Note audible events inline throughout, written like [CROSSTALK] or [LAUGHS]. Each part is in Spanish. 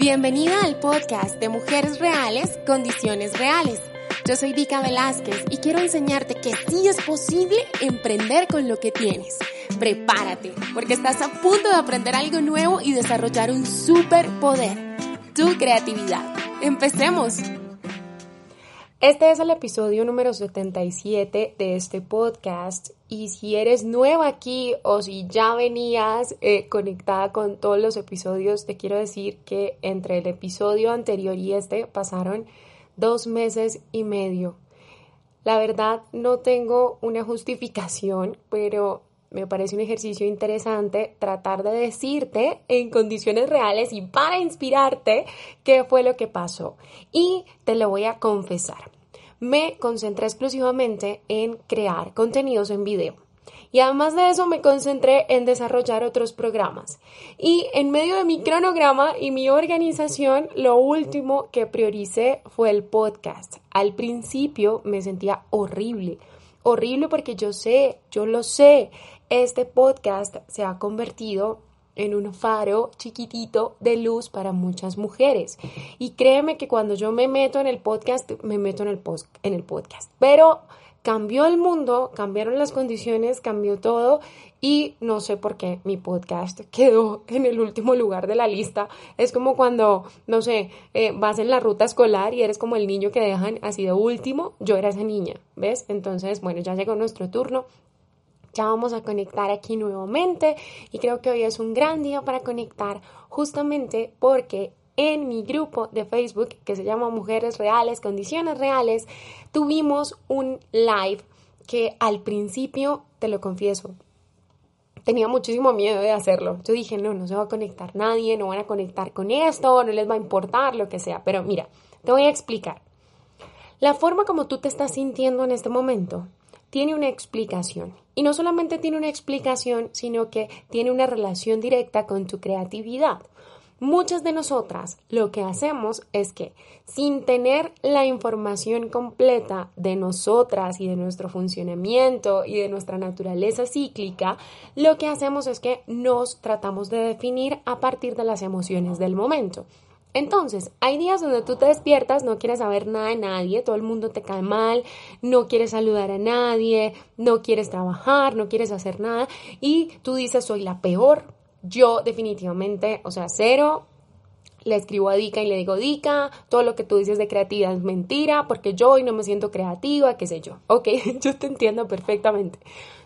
Bienvenida al podcast de Mujeres Reales, Condiciones Reales. Yo soy Dika Velázquez y quiero enseñarte que sí es posible emprender con lo que tienes. Prepárate, porque estás a punto de aprender algo nuevo y desarrollar un superpoder, tu creatividad. Empecemos. Este es el episodio número 77 de este podcast y si eres nueva aquí o si ya venías eh, conectada con todos los episodios, te quiero decir que entre el episodio anterior y este pasaron dos meses y medio. La verdad no tengo una justificación, pero me parece un ejercicio interesante tratar de decirte en condiciones reales y para inspirarte qué fue lo que pasó. Y te lo voy a confesar. Me concentré exclusivamente en crear contenidos en video. Y además de eso me concentré en desarrollar otros programas. Y en medio de mi cronograma y mi organización, lo último que prioricé fue el podcast. Al principio me sentía horrible. Horrible porque yo sé, yo lo sé, este podcast se ha convertido en un faro chiquitito de luz para muchas mujeres. Y créeme que cuando yo me meto en el podcast, me meto en el, post, en el podcast. Pero cambió el mundo, cambiaron las condiciones, cambió todo y no sé por qué mi podcast quedó en el último lugar de la lista. Es como cuando, no sé, eh, vas en la ruta escolar y eres como el niño que dejan así de último. Yo era esa niña, ¿ves? Entonces, bueno, ya llegó nuestro turno. Ya vamos a conectar aquí nuevamente y creo que hoy es un gran día para conectar justamente porque en mi grupo de Facebook que se llama Mujeres Reales, Condiciones Reales, tuvimos un live que al principio, te lo confieso, tenía muchísimo miedo de hacerlo. Yo dije, no, no se va a conectar nadie, no van a conectar con esto, no les va a importar lo que sea. Pero mira, te voy a explicar. La forma como tú te estás sintiendo en este momento tiene una explicación. Y no solamente tiene una explicación, sino que tiene una relación directa con tu creatividad. Muchas de nosotras lo que hacemos es que sin tener la información completa de nosotras y de nuestro funcionamiento y de nuestra naturaleza cíclica, lo que hacemos es que nos tratamos de definir a partir de las emociones del momento. Entonces, hay días donde tú te despiertas, no quieres saber nada de nadie, todo el mundo te cae mal, no quieres saludar a nadie, no quieres trabajar, no quieres hacer nada y tú dices, soy la peor. Yo definitivamente, o sea, cero, le escribo a Dika y le digo, Dika, todo lo que tú dices de creatividad es mentira, porque yo hoy no me siento creativa, qué sé yo. Ok, [LAUGHS] yo te entiendo perfectamente.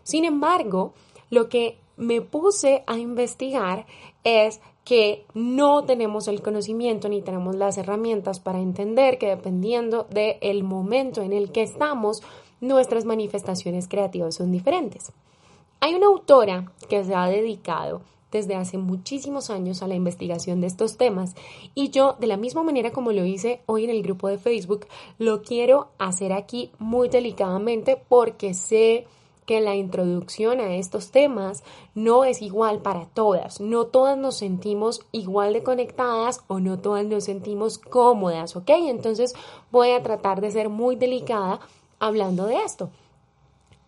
Sin embargo, lo que me puse a investigar es que no tenemos el conocimiento ni tenemos las herramientas para entender que dependiendo del momento en el que estamos, nuestras manifestaciones creativas son diferentes. Hay una autora que se ha dedicado desde hace muchísimos años a la investigación de estos temas y yo de la misma manera como lo hice hoy en el grupo de Facebook, lo quiero hacer aquí muy delicadamente porque sé que la introducción a estos temas no es igual para todas. No todas nos sentimos igual de conectadas o no todas nos sentimos cómodas, ¿ok? Entonces voy a tratar de ser muy delicada hablando de esto.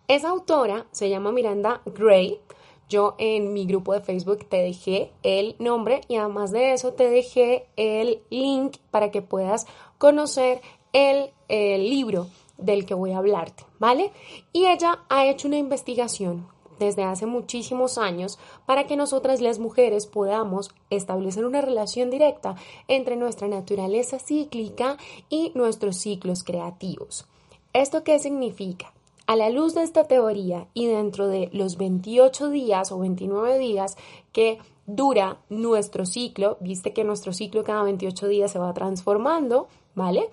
Esa autora se llama Miranda Gray. Yo en mi grupo de Facebook te dejé el nombre y además de eso te dejé el link para que puedas conocer el, el libro del que voy a hablarte, ¿vale? Y ella ha hecho una investigación desde hace muchísimos años para que nosotras las mujeres podamos establecer una relación directa entre nuestra naturaleza cíclica y nuestros ciclos creativos. ¿Esto qué significa? A la luz de esta teoría y dentro de los 28 días o 29 días que dura nuestro ciclo, viste que nuestro ciclo cada 28 días se va transformando, ¿vale?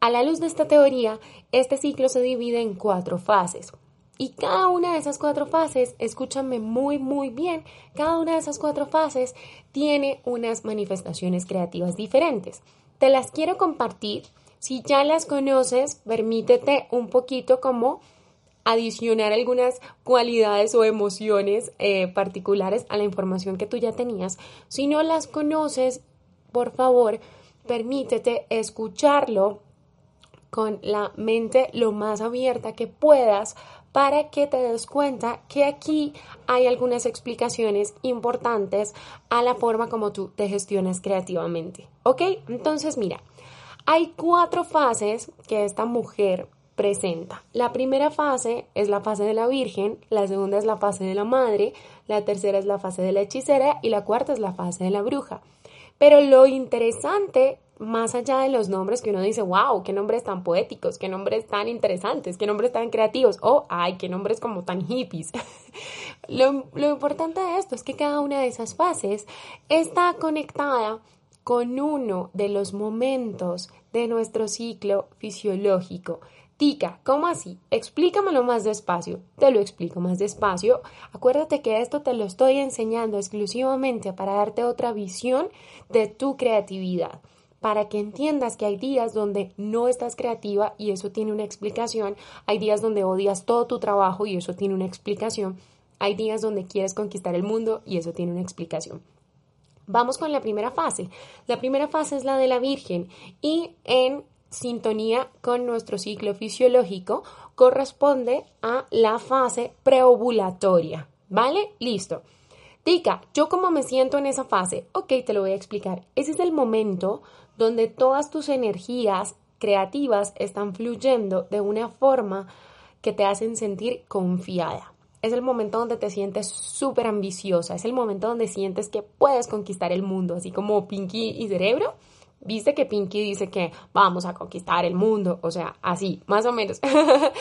A la luz de esta teoría, este ciclo se divide en cuatro fases. Y cada una de esas cuatro fases, escúchame muy, muy bien, cada una de esas cuatro fases tiene unas manifestaciones creativas diferentes. Te las quiero compartir. Si ya las conoces, permítete un poquito como adicionar algunas cualidades o emociones eh, particulares a la información que tú ya tenías. Si no las conoces, por favor, permítete escucharlo con la mente lo más abierta que puedas para que te des cuenta que aquí hay algunas explicaciones importantes a la forma como tú te gestionas creativamente. ¿Ok? Entonces, mira, hay cuatro fases que esta mujer presenta. La primera fase es la fase de la Virgen, la segunda es la fase de la Madre, la tercera es la fase de la hechicera y la cuarta es la fase de la bruja. Pero lo interesante, más allá de los nombres que uno dice, wow, qué nombres tan poéticos, qué nombres tan interesantes, qué nombres tan creativos, oh, ay, qué nombres como tan hippies. [LAUGHS] lo, lo importante de esto es que cada una de esas fases está conectada con uno de los momentos de nuestro ciclo fisiológico Tica, ¿cómo así? Explícamelo más despacio. Te lo explico más despacio. Acuérdate que esto te lo estoy enseñando exclusivamente para darte otra visión de tu creatividad. Para que entiendas que hay días donde no estás creativa y eso tiene una explicación. Hay días donde odias todo tu trabajo y eso tiene una explicación. Hay días donde quieres conquistar el mundo y eso tiene una explicación. Vamos con la primera fase. La primera fase es la de la Virgen y en sintonía con nuestro ciclo fisiológico corresponde a la fase preovulatoria. ¿Vale? Listo. Tica, ¿yo cómo me siento en esa fase? Ok, te lo voy a explicar. Ese es el momento donde todas tus energías creativas están fluyendo de una forma que te hacen sentir confiada. Es el momento donde te sientes súper ambiciosa, es el momento donde sientes que puedes conquistar el mundo, así como Pinky y Cerebro Viste que Pinky dice que vamos a conquistar el mundo, o sea, así, más o menos.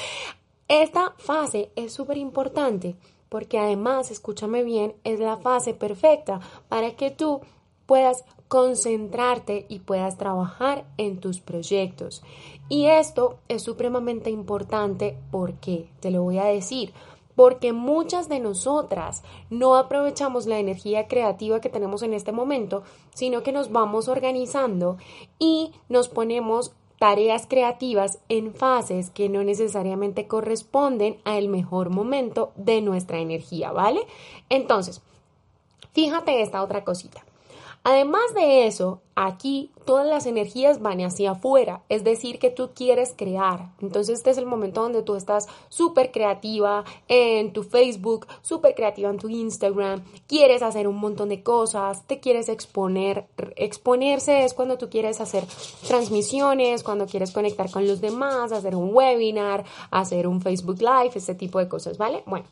[LAUGHS] Esta fase es súper importante porque además, escúchame bien, es la fase perfecta para que tú puedas concentrarte y puedas trabajar en tus proyectos. Y esto es supremamente importante porque, te lo voy a decir, porque muchas de nosotras no aprovechamos la energía creativa que tenemos en este momento, sino que nos vamos organizando y nos ponemos tareas creativas en fases que no necesariamente corresponden al mejor momento de nuestra energía, ¿vale? Entonces, fíjate esta otra cosita. Además de eso, aquí todas las energías van hacia afuera, es decir, que tú quieres crear. Entonces este es el momento donde tú estás súper creativa en tu Facebook, súper creativa en tu Instagram, quieres hacer un montón de cosas, te quieres exponer. Exponerse es cuando tú quieres hacer transmisiones, cuando quieres conectar con los demás, hacer un webinar, hacer un Facebook Live, ese tipo de cosas, ¿vale? Bueno.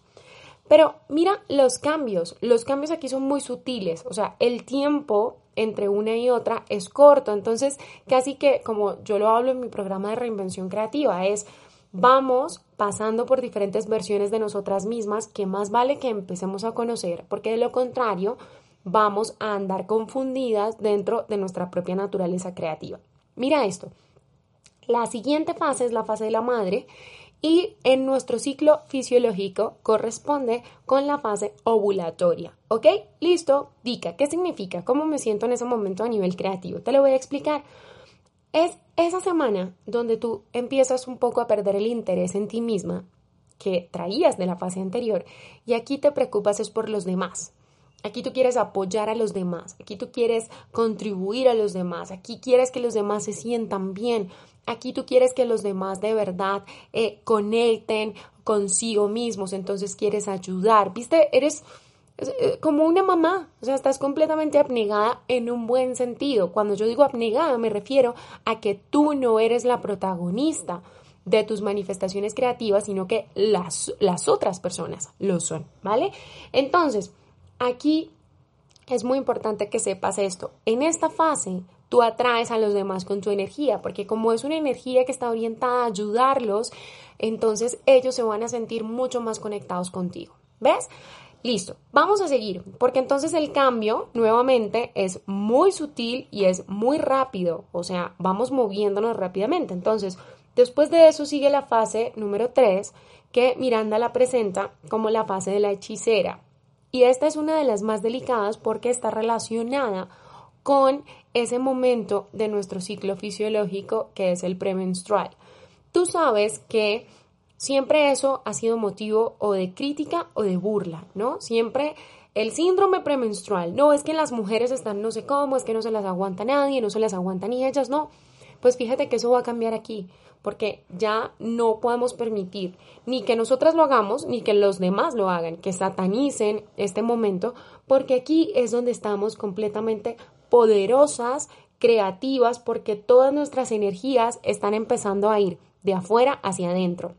Pero mira los cambios, los cambios aquí son muy sutiles, o sea, el tiempo entre una y otra es corto, entonces casi que como yo lo hablo en mi programa de reinvención creativa, es vamos pasando por diferentes versiones de nosotras mismas que más vale que empecemos a conocer, porque de lo contrario vamos a andar confundidas dentro de nuestra propia naturaleza creativa. Mira esto. La siguiente fase es la fase de la madre y en nuestro ciclo fisiológico corresponde con la fase ovulatoria. ¿Ok? Listo. Dica, ¿qué significa? ¿Cómo me siento en ese momento a nivel creativo? Te lo voy a explicar. Es esa semana donde tú empiezas un poco a perder el interés en ti misma que traías de la fase anterior y aquí te preocupas es por los demás. Aquí tú quieres apoyar a los demás, aquí tú quieres contribuir a los demás, aquí quieres que los demás se sientan bien, Aquí tú quieres que los demás de verdad eh, conecten consigo mismos, entonces quieres ayudar, ¿viste? Eres eh, como una mamá, o sea, estás completamente abnegada en un buen sentido. Cuando yo digo abnegada me refiero a que tú no eres la protagonista de tus manifestaciones creativas, sino que las, las otras personas lo son, ¿vale? Entonces, aquí es muy importante que sepas esto. En esta fase tú atraes a los demás con tu energía, porque como es una energía que está orientada a ayudarlos, entonces ellos se van a sentir mucho más conectados contigo. ¿Ves? Listo, vamos a seguir, porque entonces el cambio nuevamente es muy sutil y es muy rápido, o sea, vamos moviéndonos rápidamente. Entonces, después de eso sigue la fase número 3, que Miranda la presenta como la fase de la hechicera. Y esta es una de las más delicadas porque está relacionada con ese momento de nuestro ciclo fisiológico que es el premenstrual. Tú sabes que siempre eso ha sido motivo o de crítica o de burla, ¿no? Siempre el síndrome premenstrual, no es que las mujeres están no sé cómo, es que no se las aguanta nadie, no se las aguantan ni ellas, no. Pues fíjate que eso va a cambiar aquí, porque ya no podemos permitir ni que nosotras lo hagamos, ni que los demás lo hagan, que satanicen este momento, porque aquí es donde estamos completamente poderosas, creativas, porque todas nuestras energías están empezando a ir de afuera hacia adentro.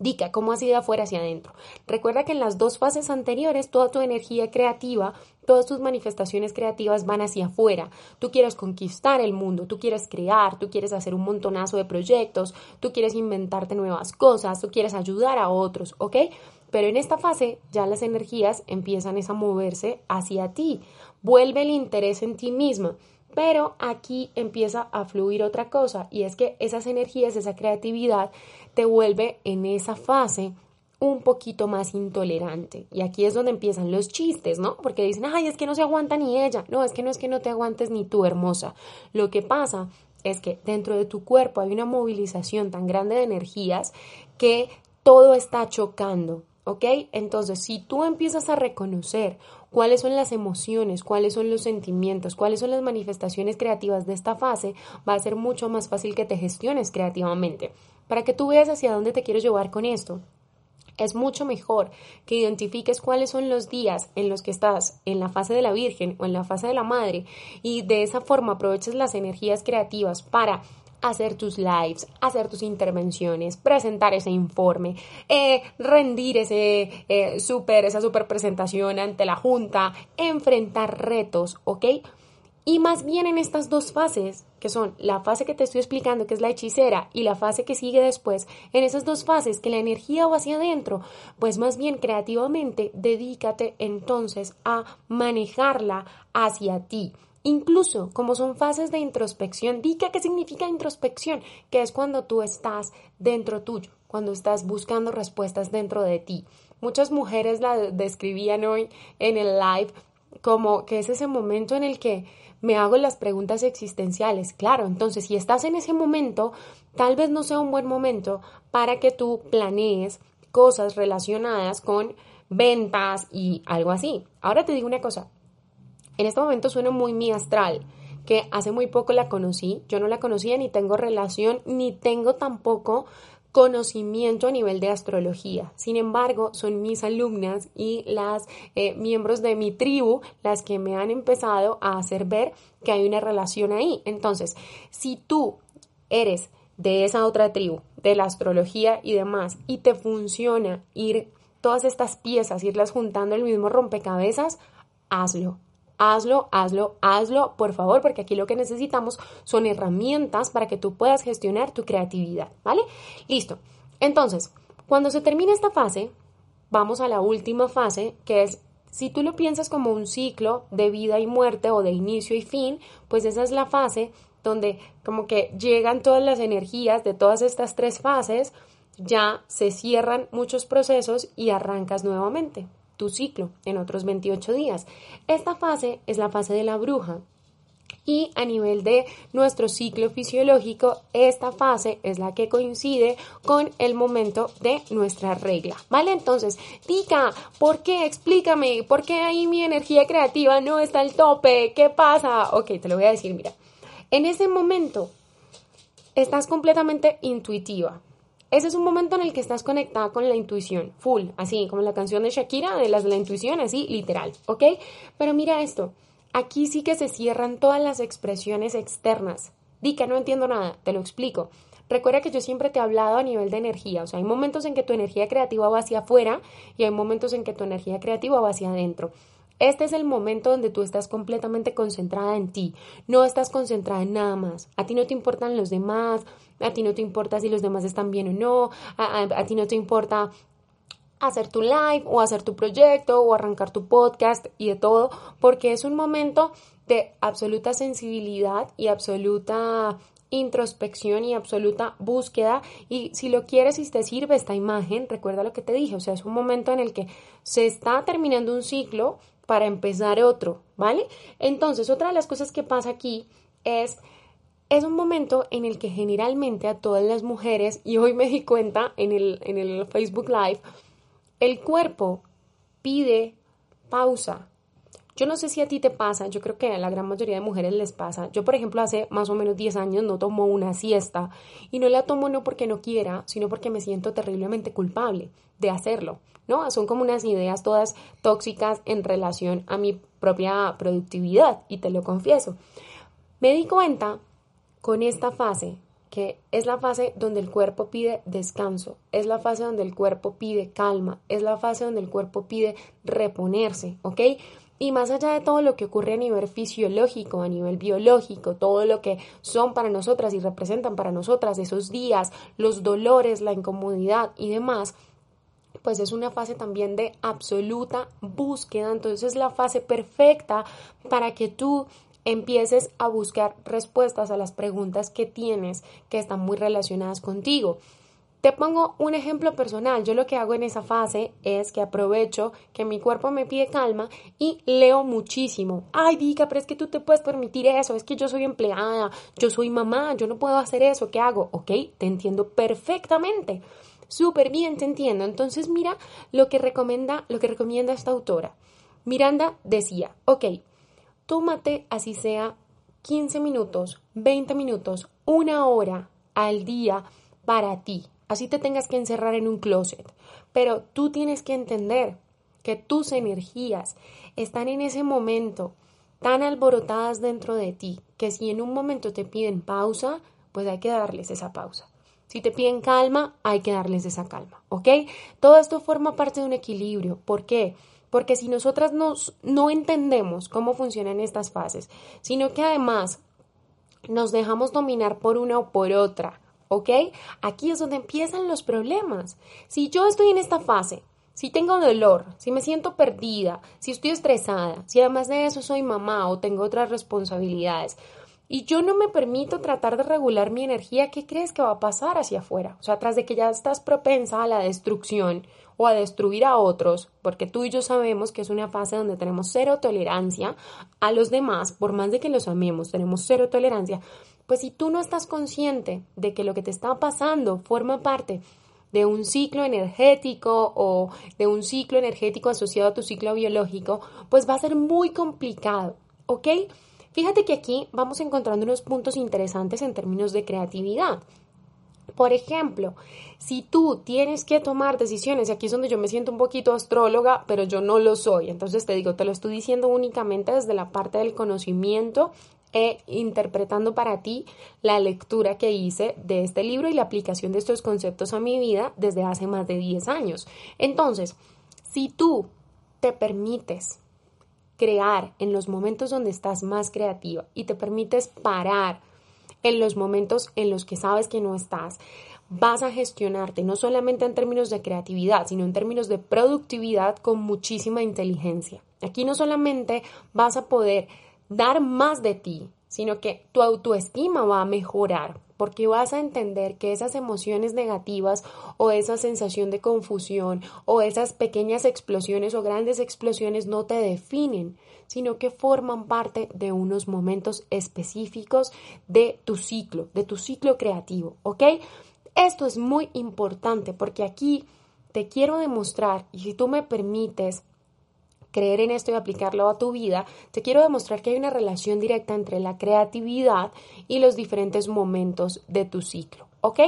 Dica, ¿cómo has ido afuera hacia adentro? Recuerda que en las dos fases anteriores toda tu energía creativa, todas tus manifestaciones creativas van hacia afuera. Tú quieres conquistar el mundo, tú quieres crear, tú quieres hacer un montonazo de proyectos, tú quieres inventarte nuevas cosas, tú quieres ayudar a otros, ¿ok? Pero en esta fase ya las energías empiezan a moverse hacia ti. Vuelve el interés en ti misma. Pero aquí empieza a fluir otra cosa y es que esas energías, esa creatividad te vuelve en esa fase un poquito más intolerante. Y aquí es donde empiezan los chistes, ¿no? Porque dicen, ay, es que no se aguanta ni ella. No, es que no es que no te aguantes ni tú, hermosa. Lo que pasa es que dentro de tu cuerpo hay una movilización tan grande de energías que todo está chocando, ¿ok? Entonces, si tú empiezas a reconocer cuáles son las emociones, cuáles son los sentimientos, cuáles son las manifestaciones creativas de esta fase, va a ser mucho más fácil que te gestiones creativamente. Para que tú veas hacia dónde te quiero llevar con esto, es mucho mejor que identifiques cuáles son los días en los que estás en la fase de la Virgen o en la fase de la Madre y de esa forma aproveches las energías creativas para hacer tus lives, hacer tus intervenciones, presentar ese informe, eh, rendir ese eh, super, esa super presentación ante la junta, enfrentar retos, ¿ok? Y más bien en estas dos fases, que son la fase que te estoy explicando, que es la hechicera, y la fase que sigue después, en esas dos fases, que la energía va hacia adentro, pues más bien creativamente, dedícate entonces a manejarla hacia ti. Incluso como son fases de introspección, diga qué significa introspección, que es cuando tú estás dentro tuyo, cuando estás buscando respuestas dentro de ti. Muchas mujeres la describían hoy en el live como que es ese momento en el que me hago las preguntas existenciales. Claro, entonces si estás en ese momento, tal vez no sea un buen momento para que tú planees cosas relacionadas con ventas y algo así. Ahora te digo una cosa, en este momento suena muy mi astral, que hace muy poco la conocí, yo no la conocía ni tengo relación, ni tengo tampoco conocimiento a nivel de astrología. Sin embargo, son mis alumnas y las eh, miembros de mi tribu las que me han empezado a hacer ver que hay una relación ahí. Entonces, si tú eres de esa otra tribu, de la astrología y demás, y te funciona ir todas estas piezas, irlas juntando el mismo rompecabezas, hazlo hazlo, hazlo, hazlo, por favor, porque aquí lo que necesitamos son herramientas para que tú puedas gestionar tu creatividad, ¿vale? Listo. Entonces, cuando se termine esta fase, vamos a la última fase, que es, si tú lo piensas como un ciclo de vida y muerte o de inicio y fin, pues esa es la fase donde como que llegan todas las energías de todas estas tres fases, ya se cierran muchos procesos y arrancas nuevamente tu ciclo en otros 28 días. Esta fase es la fase de la bruja. Y a nivel de nuestro ciclo fisiológico, esta fase es la que coincide con el momento de nuestra regla. ¿Vale? Entonces, Tica, ¿por qué? Explícame, ¿por qué ahí mi energía creativa no está al tope? ¿Qué pasa? Ok, te lo voy a decir, mira. En ese momento, estás completamente intuitiva. Ese es un momento en el que estás conectada con la intuición, full, así como la canción de Shakira, de las de la intuición, así, literal, ¿ok? Pero mira esto, aquí sí que se cierran todas las expresiones externas. Di que no entiendo nada, te lo explico. Recuerda que yo siempre te he hablado a nivel de energía, o sea, hay momentos en que tu energía creativa va hacia afuera y hay momentos en que tu energía creativa va hacia adentro. Este es el momento donde tú estás completamente concentrada en ti, no estás concentrada en nada más. A ti no te importan los demás, a ti no te importa si los demás están bien o no, a, ti no te importa hacer tu live o hacer tu proyecto o arrancar tu podcast y de todo, porque es un momento de absoluta sensibilidad y absoluta introspección y absoluta búsqueda. Y si lo quieres y te sirve esta imagen, recuerda lo que te dije, o sea, es un momento en el que se está terminando un ciclo para empezar otro, ¿vale? Entonces, otra de las cosas que pasa aquí es es un momento en el que generalmente a todas las mujeres, y hoy me di cuenta en el, en el Facebook Live, el cuerpo pide pausa. Yo no sé si a ti te pasa, yo creo que a la gran mayoría de mujeres les pasa. Yo, por ejemplo, hace más o menos 10 años no tomo una siesta y no la tomo no porque no quiera, sino porque me siento terriblemente culpable de hacerlo, ¿no? Son como unas ideas todas tóxicas en relación a mi propia productividad y te lo confieso. Me di cuenta con esta fase que es la fase donde el cuerpo pide descanso, es la fase donde el cuerpo pide calma, es la fase donde el cuerpo pide reponerse, ¿ok? Y más allá de todo lo que ocurre a nivel fisiológico, a nivel biológico, todo lo que son para nosotras y representan para nosotras esos días, los dolores, la incomodidad y demás, pues es una fase también de absoluta búsqueda. Entonces es la fase perfecta para que tú empieces a buscar respuestas a las preguntas que tienes que están muy relacionadas contigo. Te pongo un ejemplo personal. Yo lo que hago en esa fase es que aprovecho que mi cuerpo me pide calma y leo muchísimo. Ay, Dica, pero es que tú te puedes permitir eso. Es que yo soy empleada, yo soy mamá, yo no puedo hacer eso. ¿Qué hago? Ok, te entiendo perfectamente. Súper bien, te entiendo. Entonces, mira lo que recomienda, lo que recomienda esta autora. Miranda decía, ok, tómate así sea 15 minutos, 20 minutos, una hora al día para ti así te tengas que encerrar en un closet. Pero tú tienes que entender que tus energías están en ese momento tan alborotadas dentro de ti que si en un momento te piden pausa, pues hay que darles esa pausa. Si te piden calma, hay que darles esa calma, ¿ok? Todo esto forma parte de un equilibrio. ¿Por qué? Porque si nosotras nos, no entendemos cómo funcionan estas fases, sino que además nos dejamos dominar por una o por otra, ¿ok? Aquí es donde empiezan los problemas. Si yo estoy en esta fase, si tengo dolor, si me siento perdida, si estoy estresada, si además de eso soy mamá o tengo otras responsabilidades, y yo no me permito tratar de regular mi energía, ¿qué crees que va a pasar hacia afuera? O sea, tras de que ya estás propensa a la destrucción o a destruir a otros, porque tú y yo sabemos que es una fase donde tenemos cero tolerancia a los demás, por más de que los amemos, tenemos cero tolerancia, pues si tú no estás consciente de que lo que te está pasando forma parte de un ciclo energético o de un ciclo energético asociado a tu ciclo biológico, pues va a ser muy complicado, ¿ok? Fíjate que aquí vamos encontrando unos puntos interesantes en términos de creatividad. Por ejemplo, si tú tienes que tomar decisiones, y aquí es donde yo me siento un poquito astróloga, pero yo no lo soy, entonces te digo, te lo estoy diciendo únicamente desde la parte del conocimiento e interpretando para ti la lectura que hice de este libro y la aplicación de estos conceptos a mi vida desde hace más de 10 años. Entonces, si tú te permites crear en los momentos donde estás más creativa y te permites parar en los momentos en los que sabes que no estás, vas a gestionarte no solamente en términos de creatividad, sino en términos de productividad con muchísima inteligencia. Aquí no solamente vas a poder dar más de ti, sino que tu autoestima va a mejorar porque vas a entender que esas emociones negativas o esa sensación de confusión o esas pequeñas explosiones o grandes explosiones no te definen, sino que forman parte de unos momentos específicos de tu ciclo, de tu ciclo creativo, ¿ok? Esto es muy importante porque aquí te quiero demostrar, y si tú me permites, creer en esto y aplicarlo a tu vida, te quiero demostrar que hay una relación directa entre la creatividad y los diferentes momentos de tu ciclo. ¿Ok?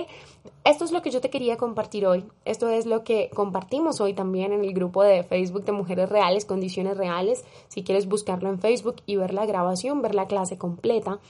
Esto es lo que yo te quería compartir hoy. Esto es lo que compartimos hoy también en el grupo de Facebook de Mujeres Reales, Condiciones Reales. Si quieres buscarlo en Facebook y ver la grabación, ver la clase completa.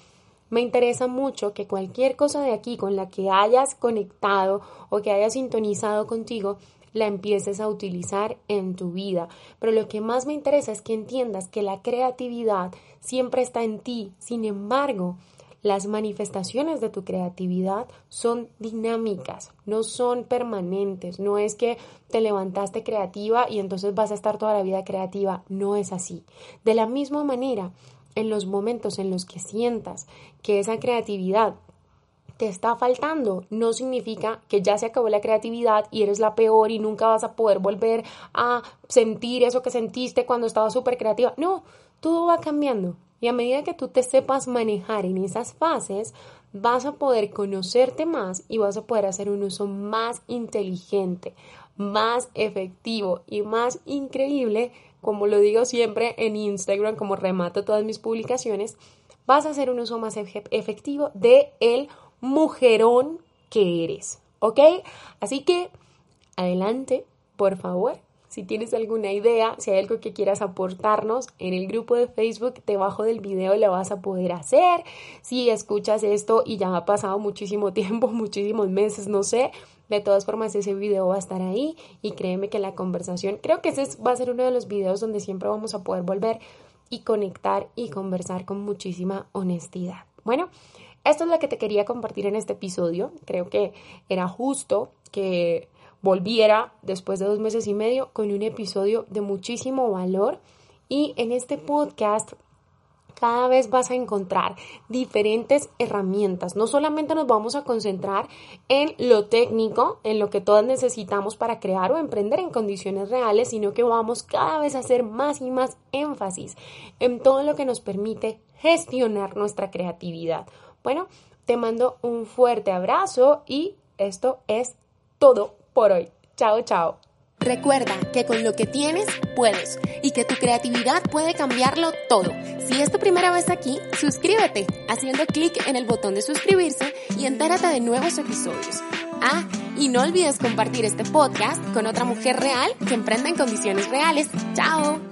Me interesa mucho que cualquier cosa de aquí con la que hayas conectado o que hayas sintonizado contigo la empieces a utilizar en tu vida. Pero lo que más me interesa es que entiendas que la creatividad siempre está en ti. Sin embargo, las manifestaciones de tu creatividad son dinámicas, no son permanentes. No es que te levantaste creativa y entonces vas a estar toda la vida creativa. No es así. De la misma manera, en los momentos en los que sientas que esa creatividad te está faltando. No significa que ya se acabó la creatividad y eres la peor y nunca vas a poder volver a sentir eso que sentiste cuando estabas súper creativa. No, todo va cambiando. Y a medida que tú te sepas manejar en esas fases, vas a poder conocerte más y vas a poder hacer un uso más inteligente, más efectivo y más increíble como lo digo siempre en Instagram, como remato todas mis publicaciones, vas a hacer un uso más efectivo de el mujerón que eres, ¿ok? Así que adelante, por favor. Si tienes alguna idea, si hay algo que quieras aportarnos en el grupo de Facebook, debajo del video lo vas a poder hacer. Si escuchas esto y ya ha pasado muchísimo [LAUGHS] tiempo, muchísimos meses, no sé, de todas formas, ese video va a estar ahí y créeme que la conversación, creo que ese va a ser uno de los videos donde siempre vamos a poder volver y conectar y conversar con muchísima honestidad. Bueno, esto es lo que te quería compartir en este episodio. Creo que era justo que volviera después de dos meses y medio con un episodio de muchísimo valor. Y en este podcast cada vez vas a encontrar diferentes herramientas. No solamente nos vamos a concentrar en lo técnico, en lo que todas necesitamos para crear o emprender en condiciones reales, sino que vamos cada vez a hacer más y más énfasis en todo lo que nos permite gestionar nuestra creatividad. Bueno, te mando un fuerte abrazo y esto es todo por hoy. Chao, chao. Recuerda que con lo que tienes puedes y que tu creatividad puede cambiarlo todo. Si es tu primera vez aquí, suscríbete haciendo clic en el botón de suscribirse y entérate de nuevos episodios. Ah, y no olvides compartir este podcast con otra mujer real que emprenda en condiciones reales. ¡Chao!